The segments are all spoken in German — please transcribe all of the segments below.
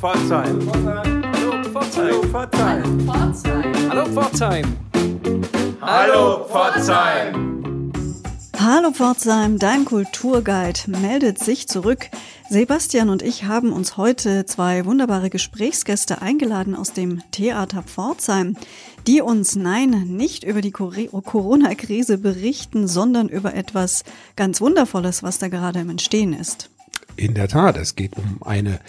Pforzheim. Hallo Pforzheim. Hallo Pforzheim. Hallo Pforzheim. Hallo Pforzheim, dein Kulturguide meldet sich zurück. Sebastian und ich haben uns heute zwei wunderbare Gesprächsgäste eingeladen aus dem Theater Pforzheim, die uns, nein, nicht über die Corona-Krise berichten, sondern über etwas ganz Wundervolles, was da gerade im Entstehen ist. In der Tat, es geht um eine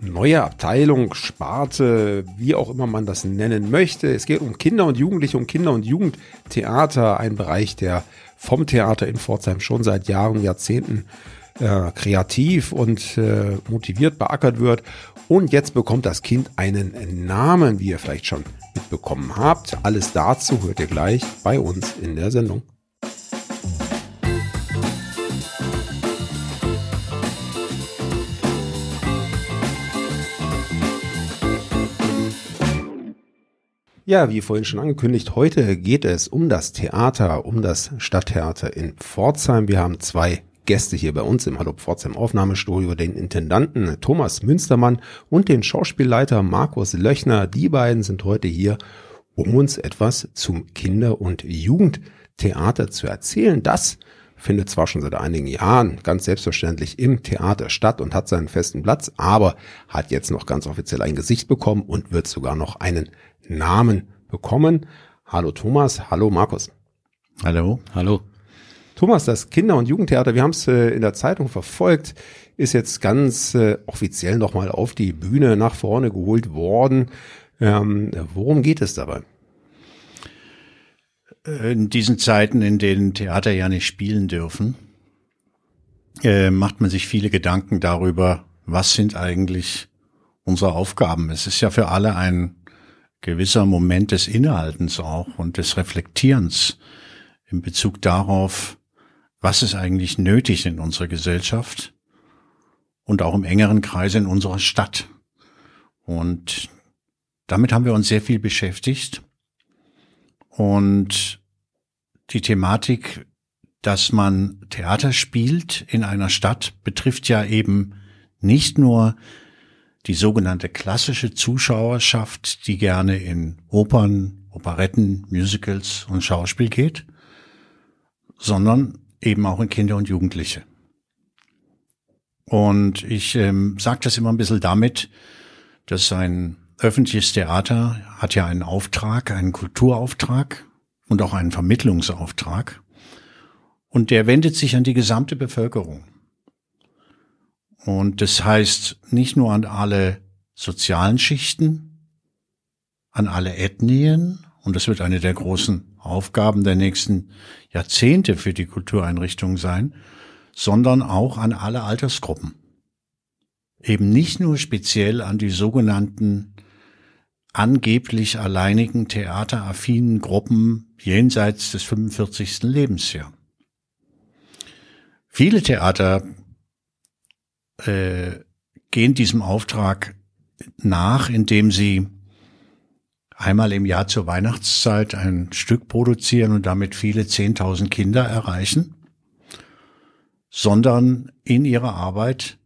neue Abteilung, Sparte, wie auch immer man das nennen möchte. Es geht um Kinder und Jugendliche, um Kinder- und Jugendtheater, ein Bereich, der vom Theater in Pforzheim schon seit Jahren, Jahrzehnten äh, kreativ und äh, motiviert beackert wird. Und jetzt bekommt das Kind einen Namen, wie ihr vielleicht schon mitbekommen habt. Alles dazu hört ihr gleich bei uns in der Sendung. Ja, wie vorhin schon angekündigt, heute geht es um das Theater, um das Stadttheater in Pforzheim. Wir haben zwei Gäste hier bei uns im Hallo Pforzheim Aufnahmestudio, den Intendanten Thomas Münstermann und den Schauspielleiter Markus Löchner. Die beiden sind heute hier, um uns etwas zum Kinder- und Jugendtheater zu erzählen. Das findet zwar schon seit einigen Jahren ganz selbstverständlich im Theater statt und hat seinen festen Platz, aber hat jetzt noch ganz offiziell ein Gesicht bekommen und wird sogar noch einen Namen bekommen. Hallo Thomas, hallo Markus. Hallo. Hallo. Thomas, das Kinder- und Jugendtheater, wir haben es äh, in der Zeitung verfolgt, ist jetzt ganz äh, offiziell nochmal auf die Bühne nach vorne geholt worden. Ähm, worum geht es dabei? In diesen Zeiten, in denen Theater ja nicht spielen dürfen, äh, macht man sich viele Gedanken darüber, was sind eigentlich unsere Aufgaben. Es ist ja für alle ein gewisser Moment des Innehaltens auch und des Reflektierens in Bezug darauf, was ist eigentlich nötig in unserer Gesellschaft und auch im engeren Kreise in unserer Stadt. Und damit haben wir uns sehr viel beschäftigt. Und die Thematik, dass man Theater spielt in einer Stadt, betrifft ja eben nicht nur die sogenannte klassische Zuschauerschaft, die gerne in Opern, Operetten, Musicals und Schauspiel geht, sondern eben auch in Kinder und Jugendliche. Und ich ähm, sage das immer ein bisschen damit, dass ein öffentliches Theater hat ja einen Auftrag, einen Kulturauftrag und auch einen Vermittlungsauftrag. Und der wendet sich an die gesamte Bevölkerung. Und das heißt nicht nur an alle sozialen Schichten, an alle Ethnien, und das wird eine der großen Aufgaben der nächsten Jahrzehnte für die Kultureinrichtungen sein, sondern auch an alle Altersgruppen. Eben nicht nur speziell an die sogenannten angeblich alleinigen theateraffinen Gruppen jenseits des 45. Lebensjahr. Viele Theater äh, gehen diesem Auftrag nach, indem sie einmal im Jahr zur Weihnachtszeit ein Stück produzieren und damit viele Zehntausend Kinder erreichen, sondern in ihrer Arbeit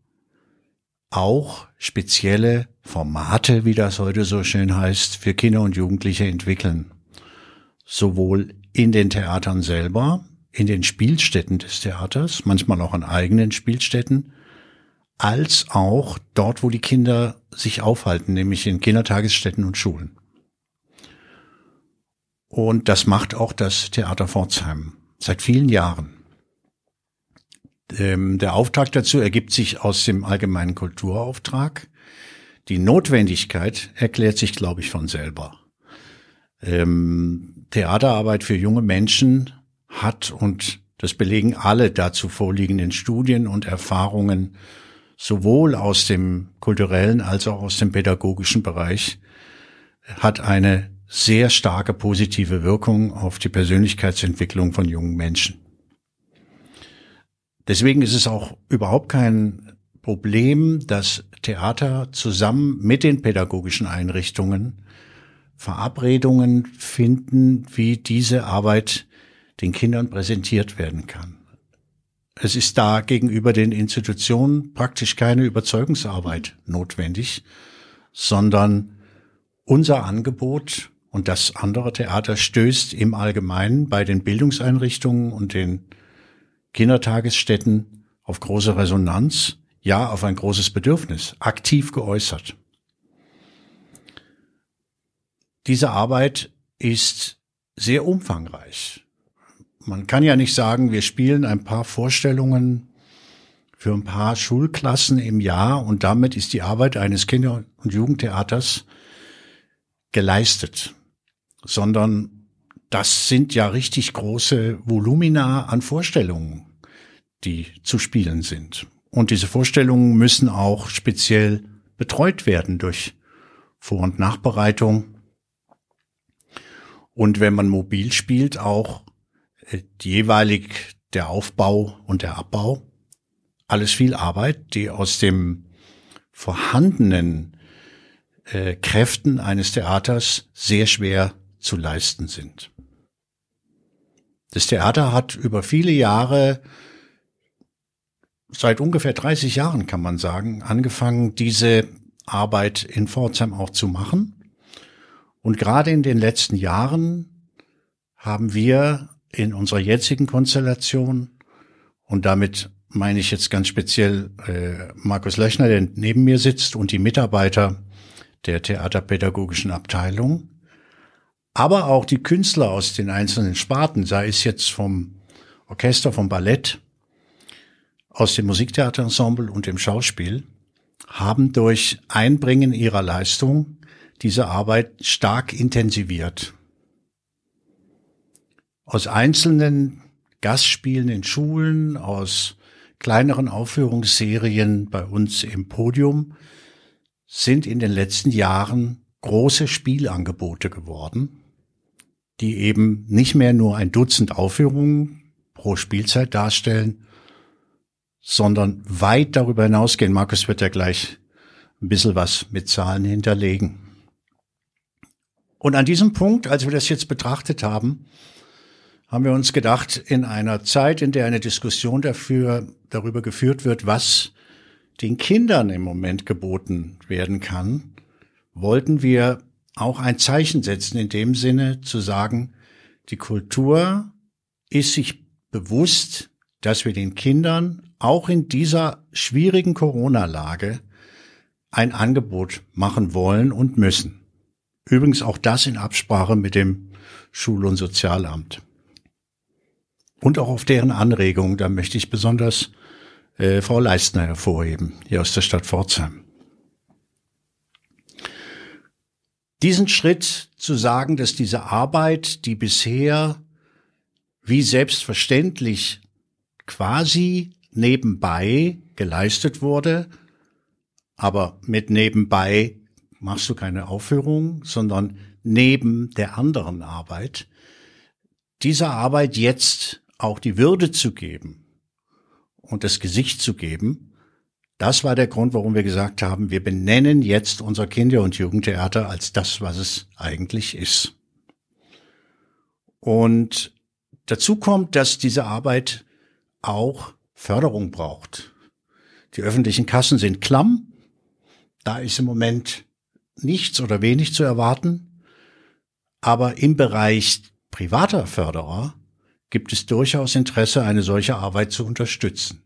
auch spezielle Formate, wie das heute so schön heißt, für Kinder und Jugendliche entwickeln. Sowohl in den Theatern selber, in den Spielstätten des Theaters, manchmal auch an eigenen Spielstätten, als auch dort, wo die Kinder sich aufhalten, nämlich in Kindertagesstätten und Schulen. Und das macht auch das Theater Pforzheim seit vielen Jahren. Ähm, der Auftrag dazu ergibt sich aus dem allgemeinen Kulturauftrag. Die Notwendigkeit erklärt sich, glaube ich, von selber. Ähm, Theaterarbeit für junge Menschen hat, und das belegen alle dazu vorliegenden Studien und Erfahrungen, sowohl aus dem kulturellen als auch aus dem pädagogischen Bereich, hat eine sehr starke positive Wirkung auf die Persönlichkeitsentwicklung von jungen Menschen. Deswegen ist es auch überhaupt kein Problem, dass Theater zusammen mit den pädagogischen Einrichtungen Verabredungen finden, wie diese Arbeit den Kindern präsentiert werden kann. Es ist da gegenüber den Institutionen praktisch keine Überzeugungsarbeit notwendig, sondern unser Angebot und das andere Theater stößt im Allgemeinen bei den Bildungseinrichtungen und den Kindertagesstätten auf große Resonanz, ja auf ein großes Bedürfnis, aktiv geäußert. Diese Arbeit ist sehr umfangreich. Man kann ja nicht sagen, wir spielen ein paar Vorstellungen für ein paar Schulklassen im Jahr und damit ist die Arbeit eines Kinder- und Jugendtheaters geleistet, sondern das sind ja richtig große Volumina an Vorstellungen, die zu spielen sind. Und diese Vorstellungen müssen auch speziell betreut werden durch Vor- und Nachbereitung. Und wenn man mobil spielt, auch jeweilig der Aufbau und der Abbau. Alles viel Arbeit, die aus dem vorhandenen äh, Kräften eines Theaters sehr schwer zu leisten sind. Das Theater hat über viele Jahre, seit ungefähr 30 Jahren kann man sagen, angefangen, diese Arbeit in Pforzheim auch zu machen. Und gerade in den letzten Jahren haben wir in unserer jetzigen Konstellation, und damit meine ich jetzt ganz speziell äh, Markus Löchner, der neben mir sitzt, und die Mitarbeiter der theaterpädagogischen Abteilung, aber auch die Künstler aus den einzelnen Sparten, sei es jetzt vom Orchester, vom Ballett, aus dem Musiktheaterensemble und dem Schauspiel, haben durch Einbringen ihrer Leistung diese Arbeit stark intensiviert. Aus einzelnen Gastspielen in Schulen, aus kleineren Aufführungsserien bei uns im Podium sind in den letzten Jahren große Spielangebote geworden, die eben nicht mehr nur ein Dutzend Aufführungen pro Spielzeit darstellen, sondern weit darüber hinausgehen. Markus wird ja gleich ein bisschen was mit Zahlen hinterlegen. Und an diesem Punkt, als wir das jetzt betrachtet haben, haben wir uns gedacht, in einer Zeit, in der eine Diskussion dafür, darüber geführt wird, was den Kindern im Moment geboten werden kann, wollten wir auch ein Zeichen setzen in dem Sinne zu sagen, die Kultur ist sich bewusst, dass wir den Kindern auch in dieser schwierigen Corona-Lage ein Angebot machen wollen und müssen. Übrigens auch das in Absprache mit dem Schul- und Sozialamt. Und auch auf deren Anregung, da möchte ich besonders äh, Frau Leistner hervorheben, hier aus der Stadt Pforzheim. Diesen Schritt zu sagen, dass diese Arbeit, die bisher wie selbstverständlich quasi nebenbei geleistet wurde, aber mit nebenbei machst du keine Aufführung, sondern neben der anderen Arbeit, dieser Arbeit jetzt auch die Würde zu geben, und das Gesicht zu geben. Das war der Grund, warum wir gesagt haben, wir benennen jetzt unser Kinder- und Jugendtheater als das, was es eigentlich ist. Und dazu kommt, dass diese Arbeit auch Förderung braucht. Die öffentlichen Kassen sind klamm. Da ist im Moment nichts oder wenig zu erwarten. Aber im Bereich privater Förderer gibt es durchaus Interesse, eine solche Arbeit zu unterstützen.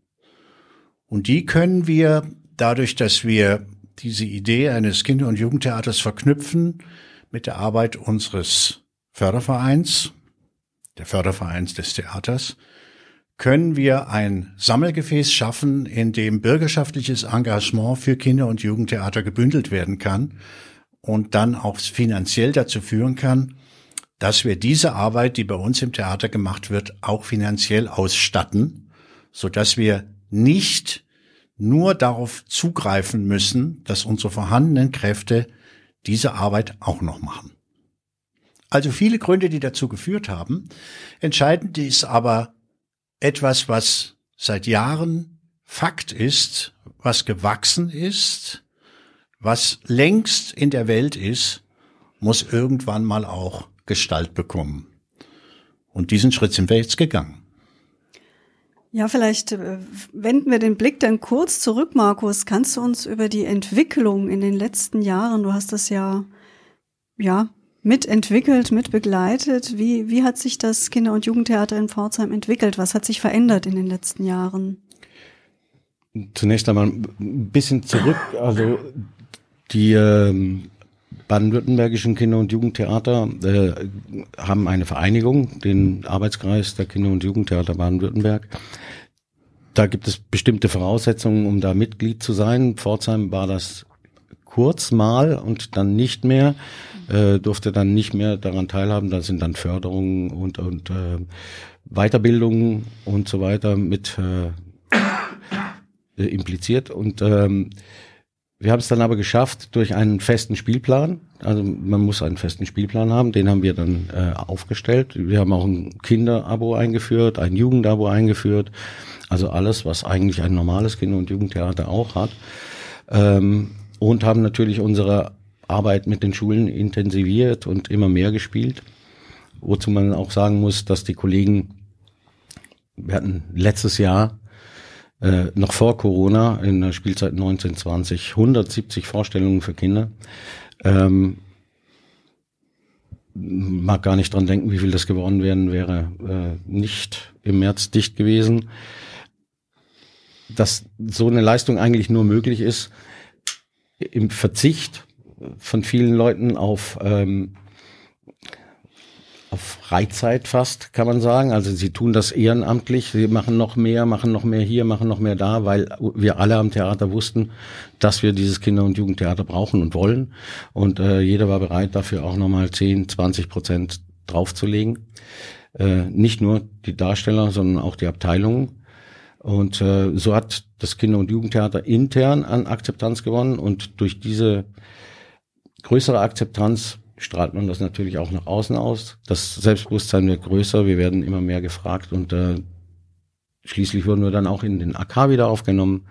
Und die können wir dadurch, dass wir diese Idee eines Kinder- und Jugendtheaters verknüpfen mit der Arbeit unseres Fördervereins, der Fördervereins des Theaters, können wir ein Sammelgefäß schaffen, in dem bürgerschaftliches Engagement für Kinder- und Jugendtheater gebündelt werden kann und dann auch finanziell dazu führen kann, dass wir diese Arbeit, die bei uns im Theater gemacht wird, auch finanziell ausstatten, so dass wir nicht nur darauf zugreifen müssen, dass unsere vorhandenen Kräfte diese Arbeit auch noch machen. Also viele Gründe, die dazu geführt haben. Entscheidend ist aber etwas, was seit Jahren Fakt ist, was gewachsen ist, was längst in der Welt ist, muss irgendwann mal auch Gestalt bekommen. Und diesen Schritt sind wir jetzt gegangen. Ja, vielleicht äh, wenden wir den Blick dann kurz zurück, Markus. Kannst du uns über die Entwicklung in den letzten Jahren, du hast das ja, ja, mitentwickelt, mitbegleitet. Wie, wie hat sich das Kinder- und Jugendtheater in Pforzheim entwickelt? Was hat sich verändert in den letzten Jahren? Zunächst einmal ein bisschen zurück. Also die ähm, baden-württembergischen Kinder- und Jugendtheater äh, haben eine Vereinigung, den Arbeitskreis der Kinder- und Jugendtheater Baden-Württemberg. Da gibt es bestimmte Voraussetzungen, um da Mitglied zu sein. Pforzheim war das kurz mal und dann nicht mehr, äh, durfte dann nicht mehr daran teilhaben. Da sind dann Förderungen und, und äh, Weiterbildungen und so weiter mit äh, impliziert. Und ähm, wir haben es dann aber geschafft durch einen festen Spielplan. Also man muss einen festen Spielplan haben, den haben wir dann äh, aufgestellt. Wir haben auch ein Kinderabo eingeführt, ein Jugendabo eingeführt. Also alles, was eigentlich ein normales Kinder- und Jugendtheater auch hat. Ähm, und haben natürlich unsere Arbeit mit den Schulen intensiviert und immer mehr gespielt. Wozu man auch sagen muss, dass die Kollegen, wir hatten letztes Jahr äh, noch vor Corona in der Spielzeit 1920 170 Vorstellungen für Kinder. Ähm, mag gar nicht dran denken, wie viel das geworden wären, wäre äh, nicht im März dicht gewesen. Dass so eine Leistung eigentlich nur möglich ist im Verzicht von vielen Leuten auf ähm, auf Freizeit fast, kann man sagen. Also sie tun das ehrenamtlich, sie machen noch mehr, machen noch mehr hier, machen noch mehr da, weil wir alle am Theater wussten, dass wir dieses Kinder- und Jugendtheater brauchen und wollen. Und äh, jeder war bereit, dafür auch nochmal 10, 20 Prozent draufzulegen. Äh, nicht nur die Darsteller, sondern auch die Abteilungen. Und äh, so hat das Kinder- und Jugendtheater intern an Akzeptanz gewonnen und durch diese größere Akzeptanz strahlt man das natürlich auch nach außen aus. Das Selbstbewusstsein wird größer, wir werden immer mehr gefragt und äh, schließlich wurden wir dann auch in den AK wieder aufgenommen.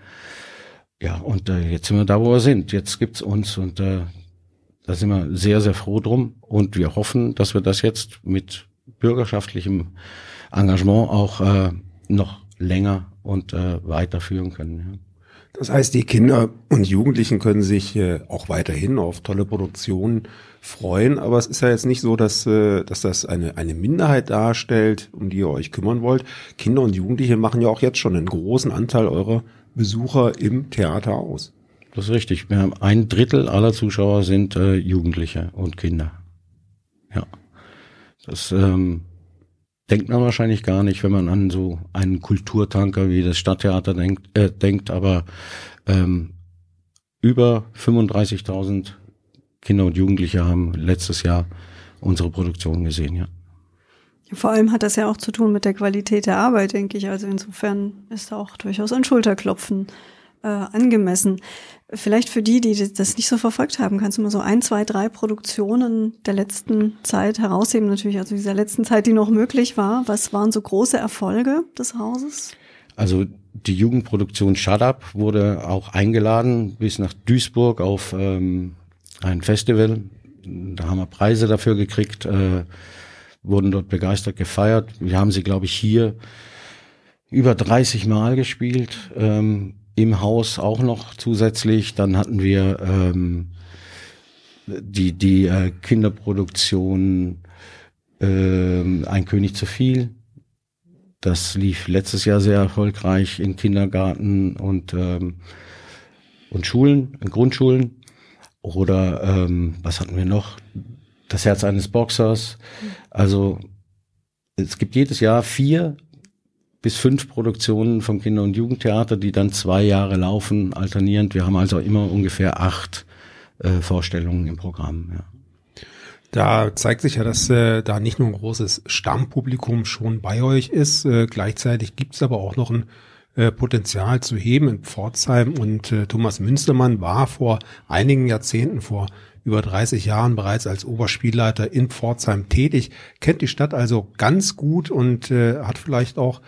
Ja, und äh, jetzt sind wir da, wo wir sind. Jetzt gibt's uns und äh, da sind wir sehr, sehr froh drum und wir hoffen, dass wir das jetzt mit bürgerschaftlichem Engagement auch äh, noch länger und äh, weiterführen können. Ja. Das heißt, die Kinder und Jugendlichen können sich äh, auch weiterhin auf tolle Produktionen freuen, aber es ist ja jetzt nicht so, dass, äh, dass das eine, eine Minderheit darstellt, um die ihr euch kümmern wollt. Kinder und Jugendliche machen ja auch jetzt schon einen großen Anteil eurer Besucher im Theater aus. Das ist richtig. Wir haben ein Drittel aller Zuschauer sind äh, Jugendliche und Kinder. Ja. Das ähm, denkt man wahrscheinlich gar nicht, wenn man an so einen Kulturtanker wie das Stadttheater denkt, äh, denkt aber ähm, über 35.000 Kinder und Jugendliche haben letztes Jahr unsere Produktion gesehen, ja. Vor allem hat das ja auch zu tun mit der Qualität der Arbeit, denke ich. Also insofern ist da auch durchaus ein Schulterklopfen äh, angemessen. Vielleicht für die, die das nicht so verfolgt haben, kannst du mal so ein, zwei, drei Produktionen der letzten Zeit herausheben, natürlich, also dieser letzten Zeit, die noch möglich war. Was waren so große Erfolge des Hauses? Also die Jugendproduktion Shut Up wurde auch eingeladen bis nach Duisburg auf ähm, ein Festival. Da haben wir Preise dafür gekriegt, äh, wurden dort begeistert gefeiert. Wir haben sie, glaube ich, hier über 30 Mal gespielt. Ähm, im Haus auch noch zusätzlich. Dann hatten wir ähm, die, die äh, Kinderproduktion äh, Ein König zu viel. Das lief letztes Jahr sehr erfolgreich in Kindergarten und, ähm, und Schulen, in Grundschulen. Oder ähm, was hatten wir noch? Das Herz eines Boxers. Also es gibt jedes Jahr vier bis fünf Produktionen vom Kinder- und Jugendtheater, die dann zwei Jahre laufen, alternierend. Wir haben also immer ungefähr acht äh, Vorstellungen im Programm. Ja. Da zeigt sich ja, dass äh, da nicht nur ein großes Stammpublikum schon bei euch ist, äh, gleichzeitig gibt es aber auch noch ein äh, Potenzial zu heben in Pforzheim und äh, Thomas Münstermann war vor einigen Jahrzehnten, vor über 30 Jahren bereits als Oberspielleiter in Pforzheim tätig, kennt die Stadt also ganz gut und äh, hat vielleicht auch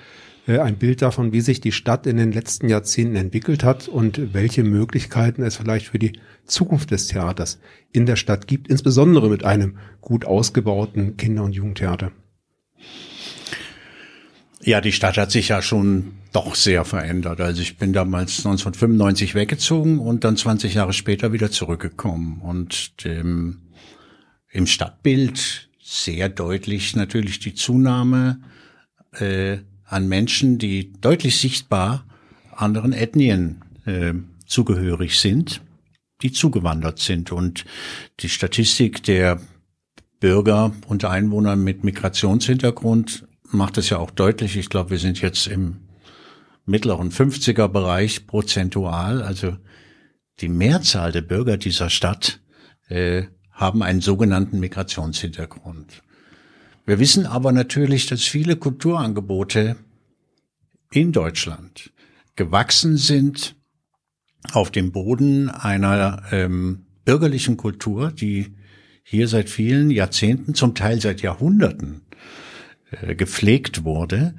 ein Bild davon, wie sich die Stadt in den letzten Jahrzehnten entwickelt hat und welche Möglichkeiten es vielleicht für die Zukunft des Theaters in der Stadt gibt, insbesondere mit einem gut ausgebauten Kinder- und Jugendtheater. Ja, die Stadt hat sich ja schon doch sehr verändert. Also ich bin damals 1995 weggezogen und dann 20 Jahre später wieder zurückgekommen. Und ähm, im Stadtbild sehr deutlich natürlich die Zunahme äh, an Menschen, die deutlich sichtbar anderen Ethnien äh, zugehörig sind, die zugewandert sind. Und die Statistik der Bürger und Einwohner mit Migrationshintergrund macht es ja auch deutlich. Ich glaube, wir sind jetzt im mittleren 50er Bereich prozentual. Also die Mehrzahl der Bürger dieser Stadt äh, haben einen sogenannten Migrationshintergrund. Wir wissen aber natürlich, dass viele Kulturangebote in Deutschland gewachsen sind auf dem Boden einer ähm, bürgerlichen Kultur, die hier seit vielen Jahrzehnten, zum Teil seit Jahrhunderten äh, gepflegt wurde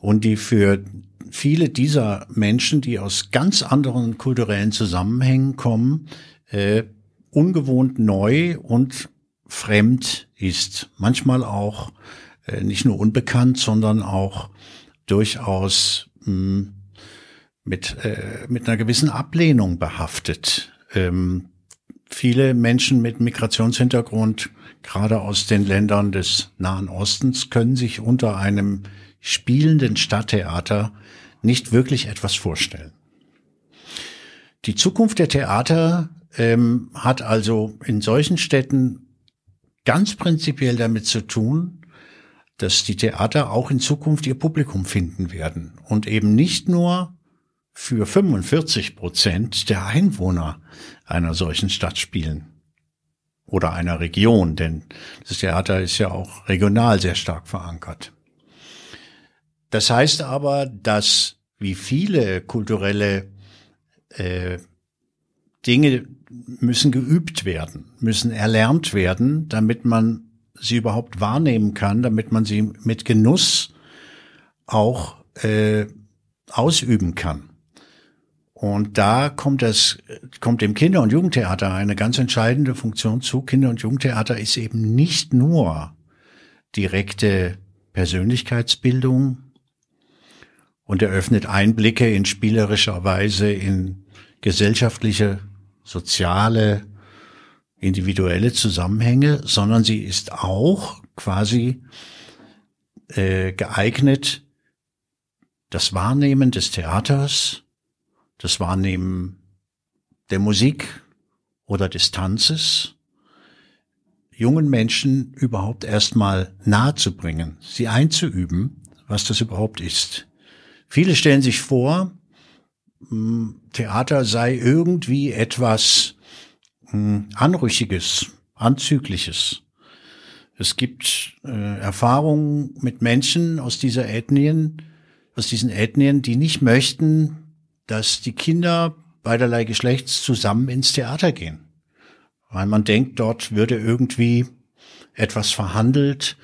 und die für viele dieser Menschen, die aus ganz anderen kulturellen Zusammenhängen kommen, äh, ungewohnt neu und fremd ist. Manchmal auch äh, nicht nur unbekannt, sondern auch durchaus mh, hm, mit, äh, mit einer gewissen Ablehnung behaftet. Ähm, viele Menschen mit Migrationshintergrund, gerade aus den Ländern des Nahen Ostens, können sich unter einem spielenden Stadttheater nicht wirklich etwas vorstellen. Die Zukunft der Theater ähm, hat also in solchen Städten ganz prinzipiell damit zu tun, dass die Theater auch in Zukunft ihr Publikum finden werden und eben nicht nur für 45 Prozent der Einwohner einer solchen Stadt spielen oder einer Region, denn das Theater ist ja auch regional sehr stark verankert. Das heißt aber, dass wie viele kulturelle äh, Dinge müssen geübt werden, müssen erlernt werden, damit man sie überhaupt wahrnehmen kann, damit man sie mit Genuss auch äh, ausüben kann. Und da kommt das, kommt dem Kinder- und Jugendtheater eine ganz entscheidende Funktion zu. Kinder- und Jugendtheater ist eben nicht nur direkte Persönlichkeitsbildung und eröffnet Einblicke in spielerischer Weise in gesellschaftliche soziale, individuelle Zusammenhänge, sondern sie ist auch quasi äh, geeignet, das Wahrnehmen des Theaters, das Wahrnehmen der Musik oder des Tanzes jungen Menschen überhaupt erstmal nahezubringen, sie einzuüben, was das überhaupt ist. Viele stellen sich vor, Theater sei irgendwie etwas hm, Anrüchiges, Anzügliches. Es gibt äh, Erfahrungen mit Menschen aus dieser Ethnien, aus diesen Ethnien, die nicht möchten, dass die Kinder beiderlei Geschlechts zusammen ins Theater gehen. Weil man denkt, dort würde irgendwie etwas verhandelt,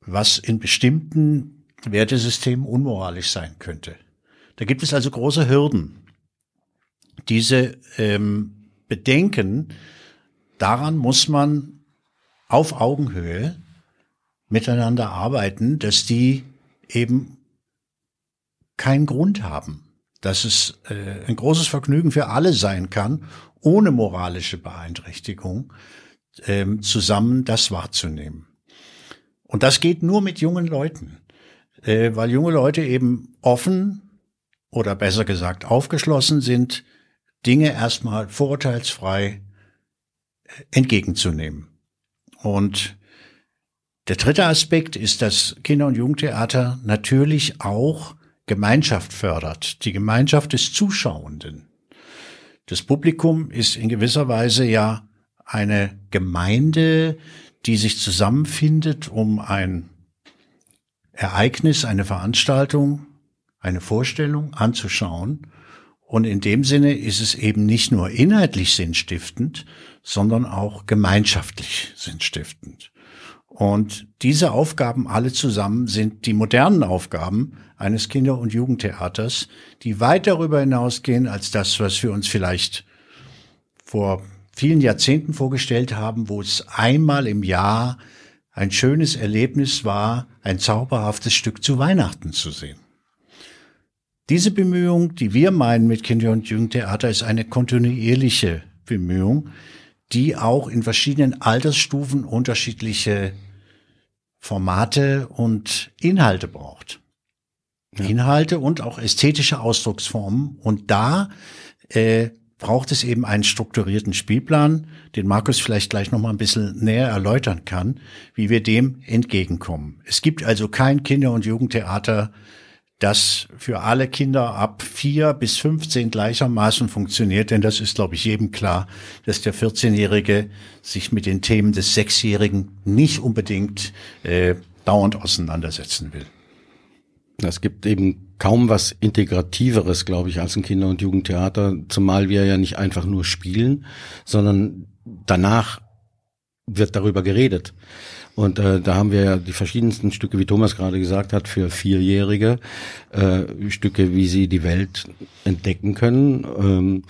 was in bestimmten Wertesystemen unmoralisch sein könnte. Da gibt es also große Hürden. Diese ähm, Bedenken, daran muss man auf Augenhöhe miteinander arbeiten, dass die eben keinen Grund haben, dass es äh, ein großes Vergnügen für alle sein kann, ohne moralische Beeinträchtigung ähm, zusammen das wahrzunehmen. Und das geht nur mit jungen Leuten, äh, weil junge Leute eben offen oder besser gesagt aufgeschlossen sind, Dinge erstmal vorurteilsfrei äh, entgegenzunehmen. Und der dritte Aspekt ist, dass Kinder- und Jugendtheater natürlich auch Gemeinschaft fördert, die Gemeinschaft des Zuschauenden. Das Publikum ist in gewisser Weise ja eine Gemeinde, die sich zusammenfindet, um ein Ereignis, eine Veranstaltung eine Vorstellung anzuschauen. Und in dem Sinne ist es eben nicht nur inhaltlich sinnstiftend, sondern auch gemeinschaftlich sinnstiftend. Und diese Aufgaben alle zusammen sind die modernen Aufgaben eines Kinder- und Jugendtheaters, die weit darüber hinausgehen als das, was wir uns vielleicht vor vielen Jahrzehnten vorgestellt haben, wo es einmal im Jahr ein schönes Erlebnis war, ein zauberhaftes Stück zu Weihnachten zu sehen. Diese Bemühung, die wir meinen mit Kinder- und Jugendtheater, ist eine kontinuierliche Bemühung, die auch in verschiedenen Altersstufen unterschiedliche Formate und Inhalte braucht. Ja. Inhalte und auch ästhetische Ausdrucksformen. Und da äh, braucht es eben einen strukturierten Spielplan, den Markus vielleicht gleich noch mal ein bisschen näher erläutern kann, wie wir dem entgegenkommen. Es gibt also kein Kinder- und Jugendtheater, das für alle Kinder ab vier bis 15 gleichermaßen funktioniert, denn das ist, glaube ich, jedem klar, dass der 14-Jährige sich mit den Themen des Sechsjährigen nicht unbedingt äh, dauernd auseinandersetzen will. Es gibt eben kaum was Integrativeres, glaube ich, als ein Kinder- und Jugendtheater, zumal wir ja nicht einfach nur spielen, sondern danach wird darüber geredet. Und äh, da haben wir ja die verschiedensten Stücke, wie Thomas gerade gesagt hat, für Vierjährige, äh, Stücke, wie sie die Welt entdecken können, ähm,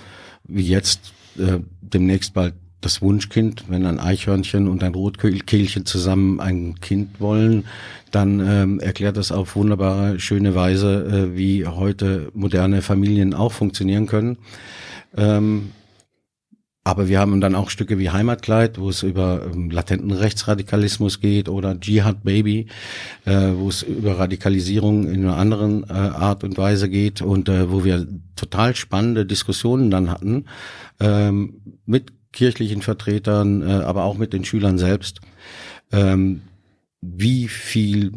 wie jetzt äh, demnächst bald das Wunschkind, wenn ein Eichhörnchen und ein Rotkehlchen zusammen ein Kind wollen, dann ähm, erklärt das auf wunderbare, schöne Weise, äh, wie heute moderne Familien auch funktionieren können. Ähm, aber wir haben dann auch Stücke wie Heimatkleid, wo es über ähm, latenten Rechtsradikalismus geht oder Jihad Baby, äh, wo es über Radikalisierung in einer anderen äh, Art und Weise geht und äh, wo wir total spannende Diskussionen dann hatten ähm, mit kirchlichen Vertretern, äh, aber auch mit den Schülern selbst, ähm, wie viel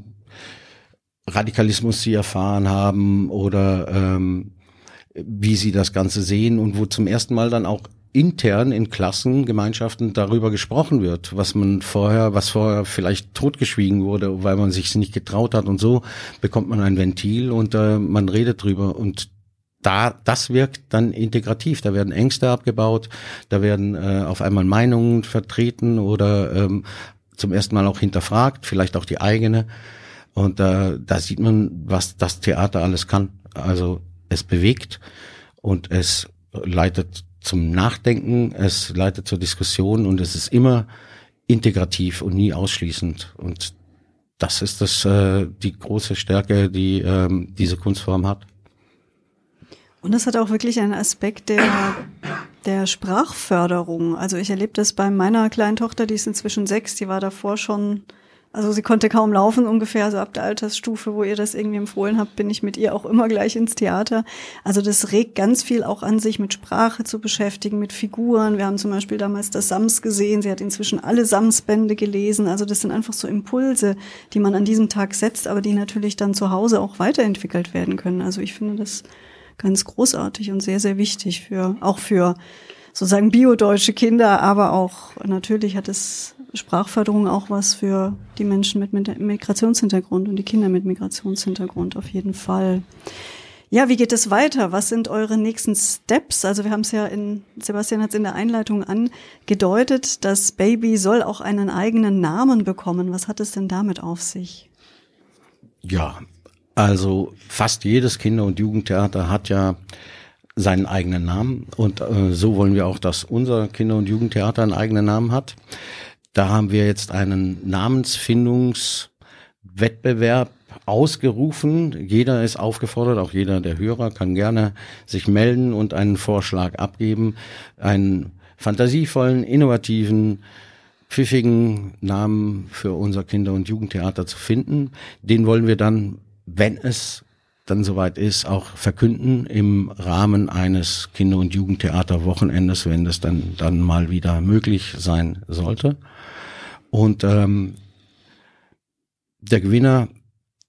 Radikalismus sie erfahren haben oder ähm, wie sie das Ganze sehen und wo zum ersten Mal dann auch intern in Klassengemeinschaften darüber gesprochen wird, was man vorher, was vorher vielleicht totgeschwiegen wurde, weil man sich nicht getraut hat und so bekommt man ein Ventil und äh, man redet drüber und da, das wirkt dann integrativ. Da werden Ängste abgebaut, da werden äh, auf einmal Meinungen vertreten oder ähm, zum ersten Mal auch hinterfragt, vielleicht auch die eigene. Und äh, da sieht man, was das Theater alles kann. Also es bewegt und es leitet zum Nachdenken, es leitet zur Diskussion und es ist immer integrativ und nie ausschließend. Und das ist das äh, die große Stärke, die ähm, diese Kunstform hat. Und es hat auch wirklich einen Aspekt der, der Sprachförderung. Also ich erlebe das bei meiner kleinen Tochter, die ist inzwischen sechs, die war davor schon also sie konnte kaum laufen ungefähr, so ab der Altersstufe, wo ihr das irgendwie empfohlen habt, bin ich mit ihr auch immer gleich ins Theater. Also das regt ganz viel auch an sich, mit Sprache zu beschäftigen, mit Figuren. Wir haben zum Beispiel damals das Sams gesehen. Sie hat inzwischen alle Sams-Bände gelesen. Also das sind einfach so Impulse, die man an diesem Tag setzt, aber die natürlich dann zu Hause auch weiterentwickelt werden können. Also ich finde das ganz großartig und sehr, sehr wichtig für, auch für sozusagen biodeutsche Kinder, aber auch natürlich hat es Sprachförderung auch was für die Menschen mit Migrationshintergrund und die Kinder mit Migrationshintergrund auf jeden Fall. Ja, wie geht es weiter? Was sind eure nächsten Steps? Also wir haben es ja in, Sebastian hat es in der Einleitung angedeutet, das Baby soll auch einen eigenen Namen bekommen. Was hat es denn damit auf sich? Ja, also fast jedes Kinder- und Jugendtheater hat ja seinen eigenen Namen und äh, so wollen wir auch, dass unser Kinder- und Jugendtheater einen eigenen Namen hat. Da haben wir jetzt einen Namensfindungswettbewerb ausgerufen. Jeder ist aufgefordert, auch jeder der Hörer kann gerne sich melden und einen Vorschlag abgeben, einen fantasievollen, innovativen, pfiffigen Namen für unser Kinder- und Jugendtheater zu finden. Den wollen wir dann, wenn es dann soweit ist, auch verkünden im Rahmen eines Kinder- und Jugendtheaterwochenendes, wenn das dann, dann mal wieder möglich sein sollte. Und ähm, der Gewinner,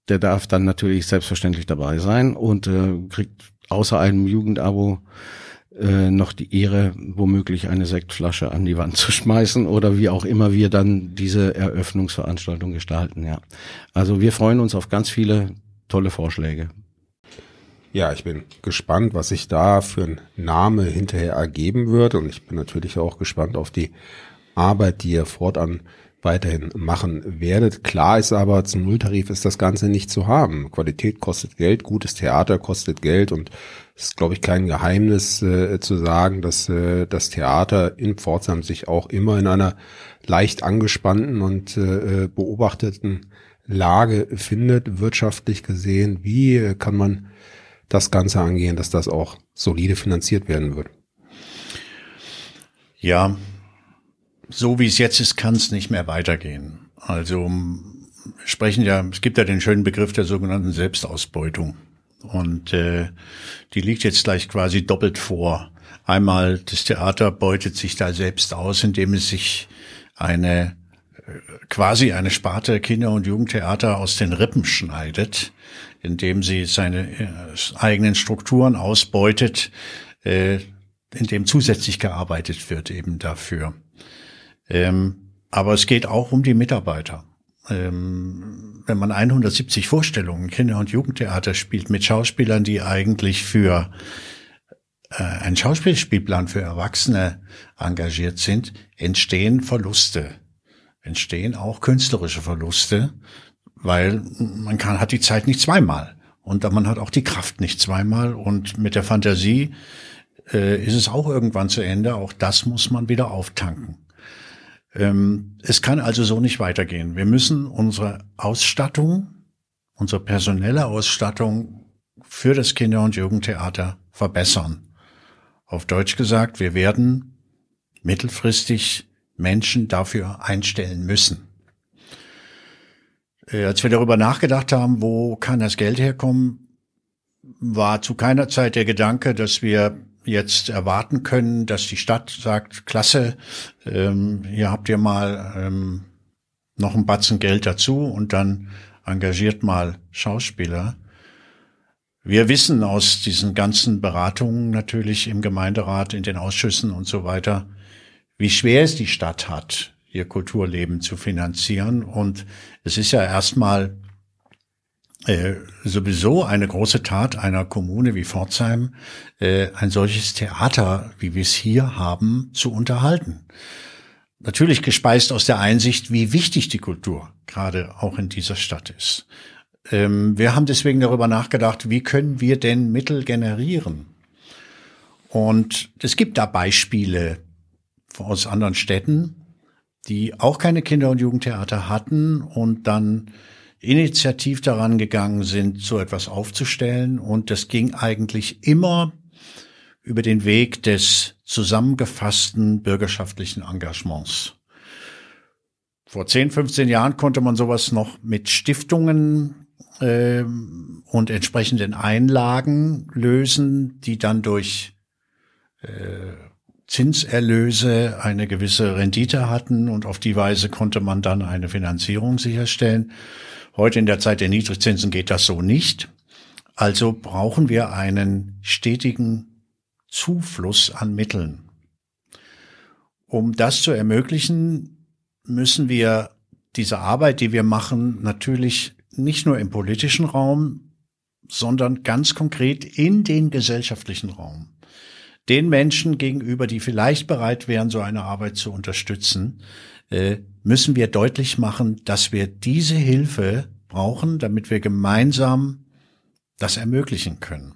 der darf dann natürlich selbstverständlich dabei sein und äh, kriegt außer einem Jugendabo äh, noch die Ehre, womöglich eine Sektflasche an die Wand zu schmeißen oder wie auch immer wir dann diese Eröffnungsveranstaltung gestalten. Ja, also wir freuen uns auf ganz viele tolle Vorschläge. Ja, ich bin gespannt, was sich da für ein Name hinterher ergeben wird und ich bin natürlich auch gespannt auf die Arbeit, die ihr fortan weiterhin machen werdet. Klar ist aber, zum Nulltarif ist das Ganze nicht zu haben. Qualität kostet Geld, gutes Theater kostet Geld und es ist, glaube ich, kein Geheimnis äh, zu sagen, dass äh, das Theater in Pforzheim sich auch immer in einer leicht angespannten und äh, beobachteten Lage findet, wirtschaftlich gesehen. Wie kann man das Ganze angehen, dass das auch solide finanziert werden wird? Ja, so wie es jetzt ist, kann es nicht mehr weitergehen. Also sprechen ja, es gibt ja den schönen Begriff der sogenannten Selbstausbeutung. Und äh, die liegt jetzt gleich quasi doppelt vor. Einmal, das Theater beutet sich da selbst aus, indem es sich eine äh, quasi eine Sparte Kinder- und Jugendtheater aus den Rippen schneidet, indem sie seine äh, eigenen Strukturen ausbeutet, äh, indem zusätzlich gearbeitet wird eben dafür. Ähm, aber es geht auch um die Mitarbeiter. Ähm, wenn man 170 Vorstellungen Kinder- und Jugendtheater spielt mit Schauspielern, die eigentlich für äh, einen Schauspielspielplan für Erwachsene engagiert sind, entstehen Verluste, entstehen auch künstlerische Verluste, weil man kann, hat die Zeit nicht zweimal und man hat auch die Kraft nicht zweimal und mit der Fantasie äh, ist es auch irgendwann zu Ende. Auch das muss man wieder auftanken. Ähm, es kann also so nicht weitergehen. Wir müssen unsere Ausstattung, unsere personelle Ausstattung für das Kinder- und Jugendtheater verbessern. Auf Deutsch gesagt, wir werden mittelfristig Menschen dafür einstellen müssen. Äh, als wir darüber nachgedacht haben, wo kann das Geld herkommen, war zu keiner Zeit der Gedanke, dass wir jetzt erwarten können, dass die Stadt sagt, klasse, ähm, hier habt ihr mal ähm, noch ein Batzen Geld dazu und dann engagiert mal Schauspieler. Wir wissen aus diesen ganzen Beratungen natürlich im Gemeinderat, in den Ausschüssen und so weiter, wie schwer es die Stadt hat, ihr Kulturleben zu finanzieren. Und es ist ja erstmal äh, sowieso eine große Tat einer Kommune wie Pforzheim, äh, ein solches Theater, wie wir es hier haben, zu unterhalten. Natürlich gespeist aus der Einsicht, wie wichtig die Kultur gerade auch in dieser Stadt ist. Ähm, wir haben deswegen darüber nachgedacht, wie können wir denn Mittel generieren? Und es gibt da Beispiele aus anderen Städten, die auch keine Kinder- und Jugendtheater hatten und dann initiativ daran gegangen sind, so etwas aufzustellen. Und das ging eigentlich immer über den Weg des zusammengefassten bürgerschaftlichen Engagements. Vor 10, 15 Jahren konnte man sowas noch mit Stiftungen äh, und entsprechenden Einlagen lösen, die dann durch äh, Zinserlöse eine gewisse Rendite hatten und auf die Weise konnte man dann eine Finanzierung sicherstellen. Heute in der Zeit der Niedrigzinsen geht das so nicht. Also brauchen wir einen stetigen Zufluss an Mitteln. Um das zu ermöglichen, müssen wir diese Arbeit, die wir machen, natürlich nicht nur im politischen Raum, sondern ganz konkret in den gesellschaftlichen Raum. Den Menschen gegenüber, die vielleicht bereit wären, so eine Arbeit zu unterstützen, äh, müssen wir deutlich machen, dass wir diese Hilfe brauchen, damit wir gemeinsam das ermöglichen können.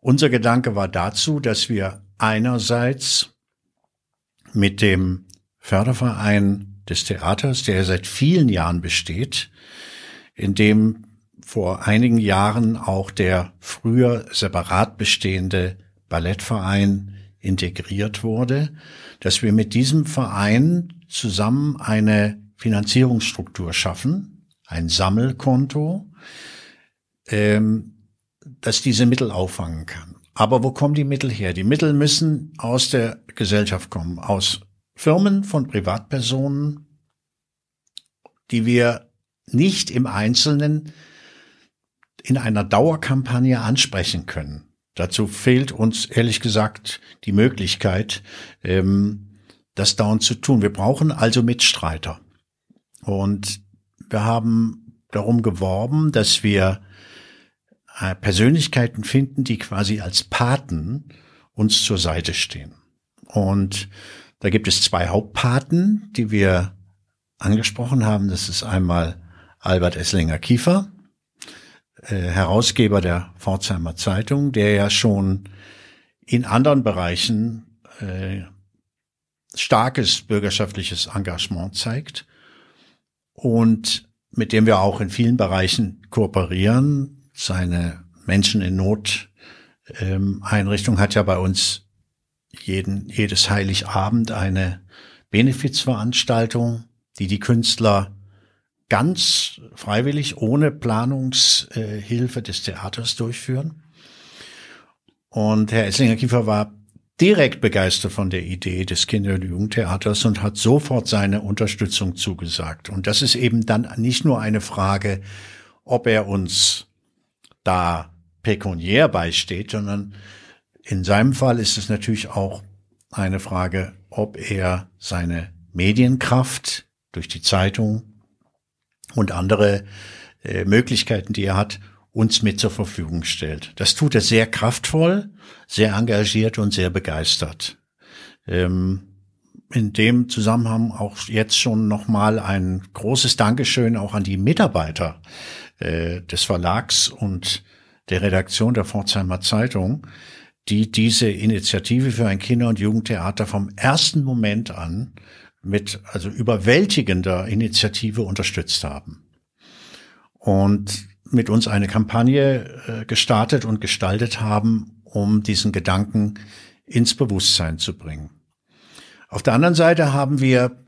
Unser Gedanke war dazu, dass wir einerseits mit dem Förderverein des Theaters, der seit vielen Jahren besteht, in dem vor einigen Jahren auch der früher separat bestehende Ballettverein integriert wurde, dass wir mit diesem Verein zusammen eine Finanzierungsstruktur schaffen, ein Sammelkonto, ähm, das diese Mittel auffangen kann. Aber wo kommen die Mittel her? Die Mittel müssen aus der Gesellschaft kommen, aus Firmen von Privatpersonen, die wir nicht im Einzelnen in einer Dauerkampagne ansprechen können. Dazu fehlt uns ehrlich gesagt die Möglichkeit, ähm, das dauernd zu tun. Wir brauchen also Mitstreiter. Und wir haben darum geworben, dass wir äh, Persönlichkeiten finden, die quasi als Paten uns zur Seite stehen. Und da gibt es zwei Hauptpaten, die wir angesprochen haben. Das ist einmal Albert Esslinger Kiefer, äh, Herausgeber der Pforzheimer Zeitung, der ja schon in anderen Bereichen äh, starkes bürgerschaftliches Engagement zeigt und mit dem wir auch in vielen Bereichen kooperieren. Seine Menschen in Not ähm, Einrichtung hat ja bei uns jeden, jedes Heiligabend eine Benefizveranstaltung, die die Künstler ganz freiwillig ohne Planungshilfe des Theaters durchführen. Und Herr Esslinger-Kiefer war direkt begeistert von der Idee des Kinder- und Jugendtheaters und hat sofort seine Unterstützung zugesagt. Und das ist eben dann nicht nur eine Frage, ob er uns da pekuniär beisteht, sondern in seinem Fall ist es natürlich auch eine Frage, ob er seine Medienkraft durch die Zeitung und andere äh, Möglichkeiten, die er hat, uns mit zur Verfügung stellt. Das tut er sehr kraftvoll, sehr engagiert und sehr begeistert. Ähm, in dem Zusammenhang auch jetzt schon nochmal ein großes Dankeschön auch an die Mitarbeiter äh, des Verlags und der Redaktion der Pforzheimer Zeitung, die diese Initiative für ein Kinder- und Jugendtheater vom ersten Moment an mit also überwältigender Initiative unterstützt haben. Und mit uns eine Kampagne äh, gestartet und gestaltet haben, um diesen Gedanken ins Bewusstsein zu bringen. Auf der anderen Seite haben wir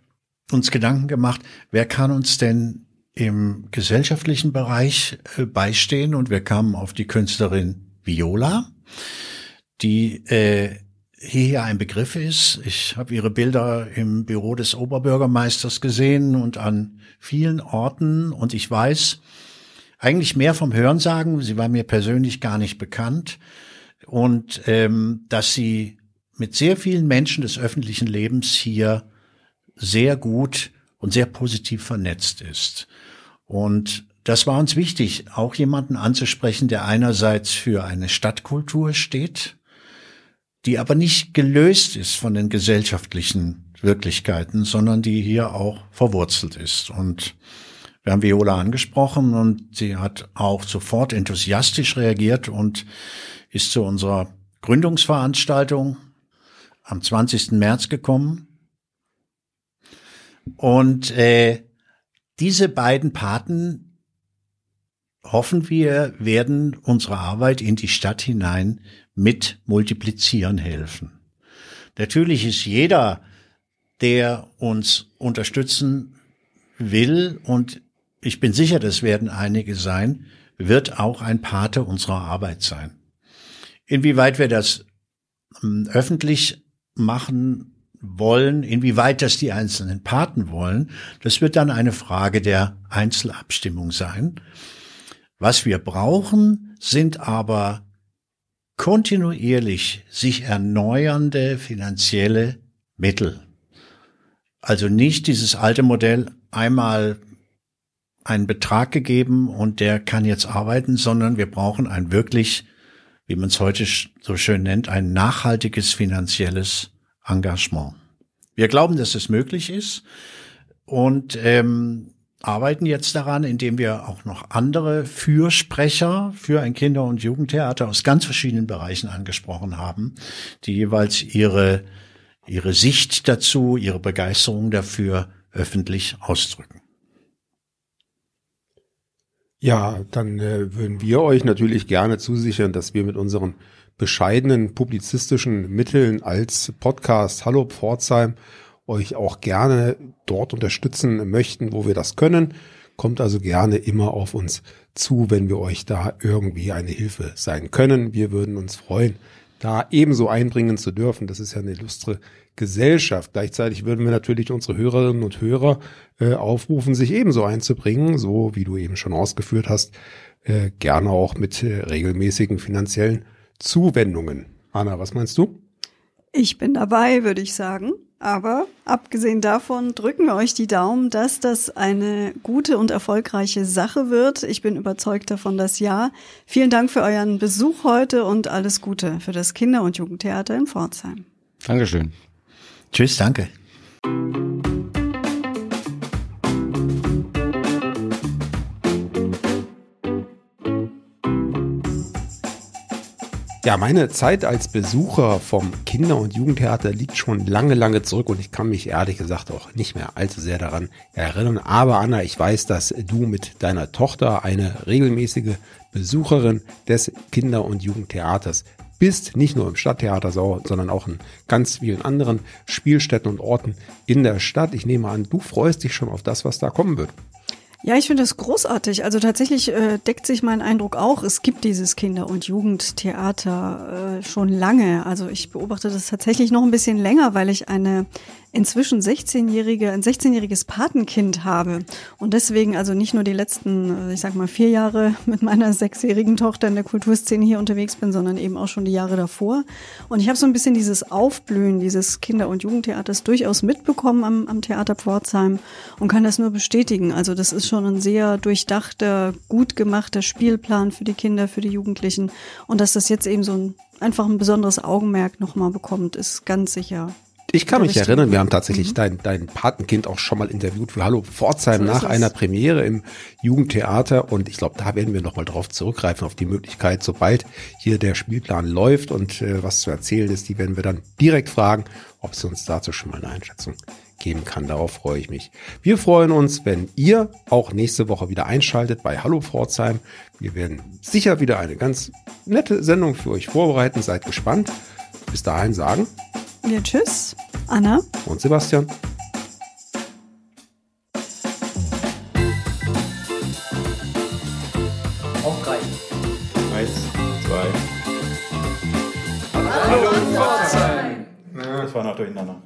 uns Gedanken gemacht, wer kann uns denn im gesellschaftlichen Bereich äh, beistehen und wir kamen auf die Künstlerin Viola, die äh, hier ein Begriff ist. Ich habe ihre Bilder im Büro des Oberbürgermeisters gesehen und an vielen Orten und ich weiß eigentlich mehr vom Hörensagen. Sie war mir persönlich gar nicht bekannt und ähm, dass sie mit sehr vielen Menschen des öffentlichen Lebens hier sehr gut und sehr positiv vernetzt ist. Und das war uns wichtig, auch jemanden anzusprechen, der einerseits für eine Stadtkultur steht, die aber nicht gelöst ist von den gesellschaftlichen Wirklichkeiten, sondern die hier auch verwurzelt ist. Und wir haben Viola angesprochen und sie hat auch sofort enthusiastisch reagiert und ist zu unserer Gründungsveranstaltung am 20. März gekommen. Und äh, diese beiden Paten hoffen wir, werden unsere Arbeit in die Stadt hinein mit multiplizieren helfen. Natürlich ist jeder, der uns unterstützen will, und ich bin sicher, das werden einige sein, wird auch ein Pate unserer Arbeit sein. Inwieweit wir das ähm, öffentlich machen wollen, inwieweit das die einzelnen Paten wollen, das wird dann eine Frage der Einzelabstimmung sein. Was wir brauchen, sind aber kontinuierlich sich erneuernde finanzielle Mittel. Also nicht dieses alte Modell einmal einen Betrag gegeben und der kann jetzt arbeiten, sondern wir brauchen ein wirklich, wie man es heute so schön nennt, ein nachhaltiges finanzielles Engagement. Wir glauben, dass es möglich ist und ähm, arbeiten jetzt daran, indem wir auch noch andere Fürsprecher für ein Kinder- und Jugendtheater aus ganz verschiedenen Bereichen angesprochen haben, die jeweils ihre, ihre Sicht dazu, ihre Begeisterung dafür öffentlich ausdrücken. Ja, dann äh, würden wir euch natürlich gerne zusichern, dass wir mit unseren bescheidenen publizistischen Mitteln als Podcast Hallo Pforzheim euch auch gerne dort unterstützen möchten, wo wir das können. Kommt also gerne immer auf uns zu, wenn wir euch da irgendwie eine Hilfe sein können. Wir würden uns freuen, da ebenso einbringen zu dürfen. Das ist ja eine illustre Gesellschaft. Gleichzeitig würden wir natürlich unsere Hörerinnen und Hörer äh, aufrufen, sich ebenso einzubringen, so wie du eben schon ausgeführt hast, äh, gerne auch mit äh, regelmäßigen finanziellen Zuwendungen. Anna, was meinst du? Ich bin dabei, würde ich sagen. Aber abgesehen davon drücken wir euch die Daumen, dass das eine gute und erfolgreiche Sache wird. Ich bin überzeugt davon, dass ja. Vielen Dank für euren Besuch heute und alles Gute für das Kinder- und Jugendtheater in Pforzheim. Dankeschön. Tschüss, danke. Ja, meine Zeit als Besucher vom Kinder- und Jugendtheater liegt schon lange, lange zurück und ich kann mich ehrlich gesagt auch nicht mehr allzu sehr daran erinnern. Aber Anna, ich weiß, dass du mit deiner Tochter eine regelmäßige Besucherin des Kinder- und Jugendtheaters bist, nicht nur im Stadttheater, sondern auch in ganz vielen anderen Spielstätten und Orten in der Stadt. Ich nehme an, du freust dich schon auf das, was da kommen wird. Ja, ich finde das großartig. Also tatsächlich äh, deckt sich mein Eindruck auch. Es gibt dieses Kinder- und Jugendtheater äh, schon lange. Also ich beobachte das tatsächlich noch ein bisschen länger, weil ich eine inzwischen 16-jährige, ein 16-jähriges Patenkind habe und deswegen also nicht nur die letzten, äh, ich sag mal, vier Jahre mit meiner sechsjährigen Tochter in der Kulturszene hier unterwegs bin, sondern eben auch schon die Jahre davor. Und ich habe so ein bisschen dieses Aufblühen dieses Kinder- und Jugendtheaters durchaus mitbekommen am, am Theater Pforzheim und kann das nur bestätigen. Also das ist schon ein sehr durchdachter, gut gemachter Spielplan für die Kinder, für die Jugendlichen. Und dass das jetzt eben so ein einfach ein besonderes Augenmerk nochmal bekommt, ist ganz sicher ich kann mich erinnern, wir haben tatsächlich mhm. dein, dein Patenkind auch schon mal interviewt für Hallo Pforzheim so nach einer Premiere im Jugendtheater und ich glaube, da werden wir nochmal drauf zurückgreifen, auf die Möglichkeit, sobald hier der Spielplan läuft und äh, was zu erzählen ist, die werden wir dann direkt fragen, ob sie uns dazu schon mal eine Einschätzung geben kann. Darauf freue ich mich. Wir freuen uns, wenn ihr auch nächste Woche wieder einschaltet bei Hallo Pforzheim. Wir werden sicher wieder eine ganz nette Sendung für euch vorbereiten. Seid gespannt. Bis dahin sagen wir tschüss, Anna und Sebastian. Auf drei. Eins, zwei. Hallo, Hallo Pforzheim. Das war noch durcheinander.